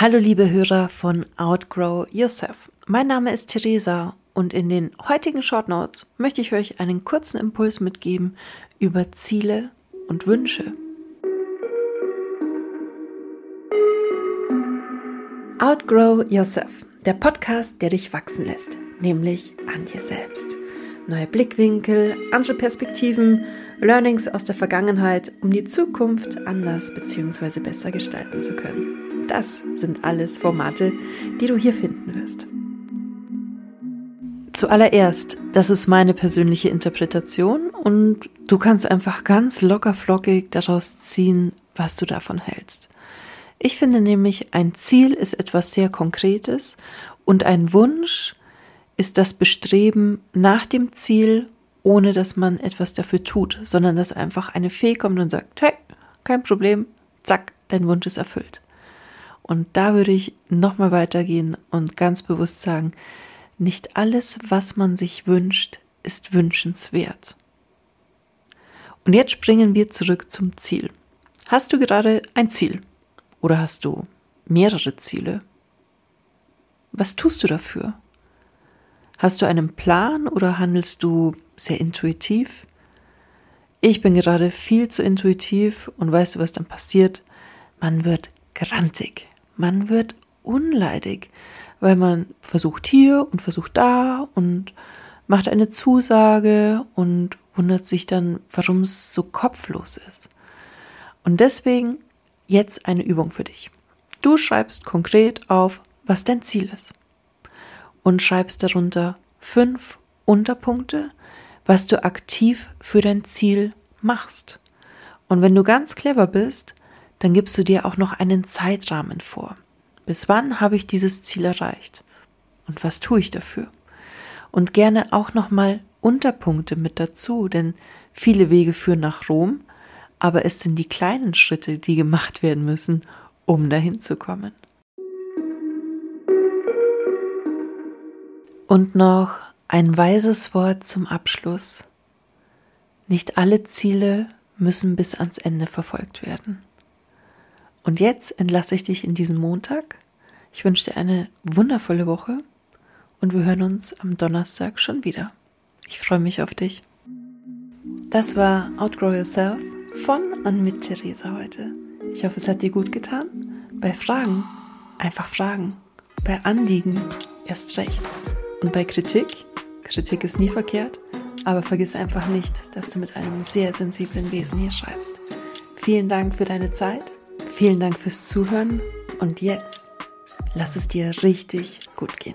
Hallo liebe Hörer von Outgrow Yourself. Mein Name ist Theresa und in den heutigen Short Notes möchte ich euch einen kurzen Impuls mitgeben über Ziele und Wünsche. Outgrow Yourself, der Podcast, der dich wachsen lässt, nämlich an dir selbst. Neue Blickwinkel, andere Perspektiven, Learnings aus der Vergangenheit, um die Zukunft anders bzw. besser gestalten zu können. Das sind alles Formate, die du hier finden wirst. Zuallererst, das ist meine persönliche Interpretation und du kannst einfach ganz locker flockig daraus ziehen, was du davon hältst. Ich finde nämlich, ein Ziel ist etwas sehr Konkretes und ein Wunsch ist das Bestreben nach dem Ziel, ohne dass man etwas dafür tut, sondern dass einfach eine Fee kommt und sagt, hey, kein Problem, zack, dein Wunsch ist erfüllt. Und da würde ich nochmal weitergehen und ganz bewusst sagen, nicht alles, was man sich wünscht, ist wünschenswert. Und jetzt springen wir zurück zum Ziel. Hast du gerade ein Ziel? Oder hast du mehrere Ziele? Was tust du dafür? Hast du einen Plan oder handelst du sehr intuitiv? Ich bin gerade viel zu intuitiv und weißt du, was dann passiert? Man wird grantig, man wird unleidig, weil man versucht hier und versucht da und macht eine Zusage und wundert sich dann, warum es so kopflos ist. Und deswegen jetzt eine Übung für dich. Du schreibst konkret auf, was dein Ziel ist. Und schreibst darunter fünf Unterpunkte, was du aktiv für dein Ziel machst. Und wenn du ganz clever bist, dann gibst du dir auch noch einen Zeitrahmen vor. Bis wann habe ich dieses Ziel erreicht? Und was tue ich dafür? Und gerne auch nochmal Unterpunkte mit dazu, denn viele Wege führen nach Rom, aber es sind die kleinen Schritte, die gemacht werden müssen, um dahin zu kommen. Und noch ein weises Wort zum Abschluss. Nicht alle Ziele müssen bis ans Ende verfolgt werden. Und jetzt entlasse ich dich in diesen Montag. Ich wünsche dir eine wundervolle Woche und wir hören uns am Donnerstag schon wieder. Ich freue mich auf dich. Das war Outgrow Yourself von und mit Theresa heute. Ich hoffe, es hat dir gut getan. Bei Fragen einfach fragen. Bei Anliegen erst recht. Und bei Kritik, Kritik ist nie verkehrt, aber vergiss einfach nicht, dass du mit einem sehr sensiblen Wesen hier schreibst. Vielen Dank für deine Zeit Vielen Dank fürs Zuhören und jetzt lass es dir richtig gut gehen.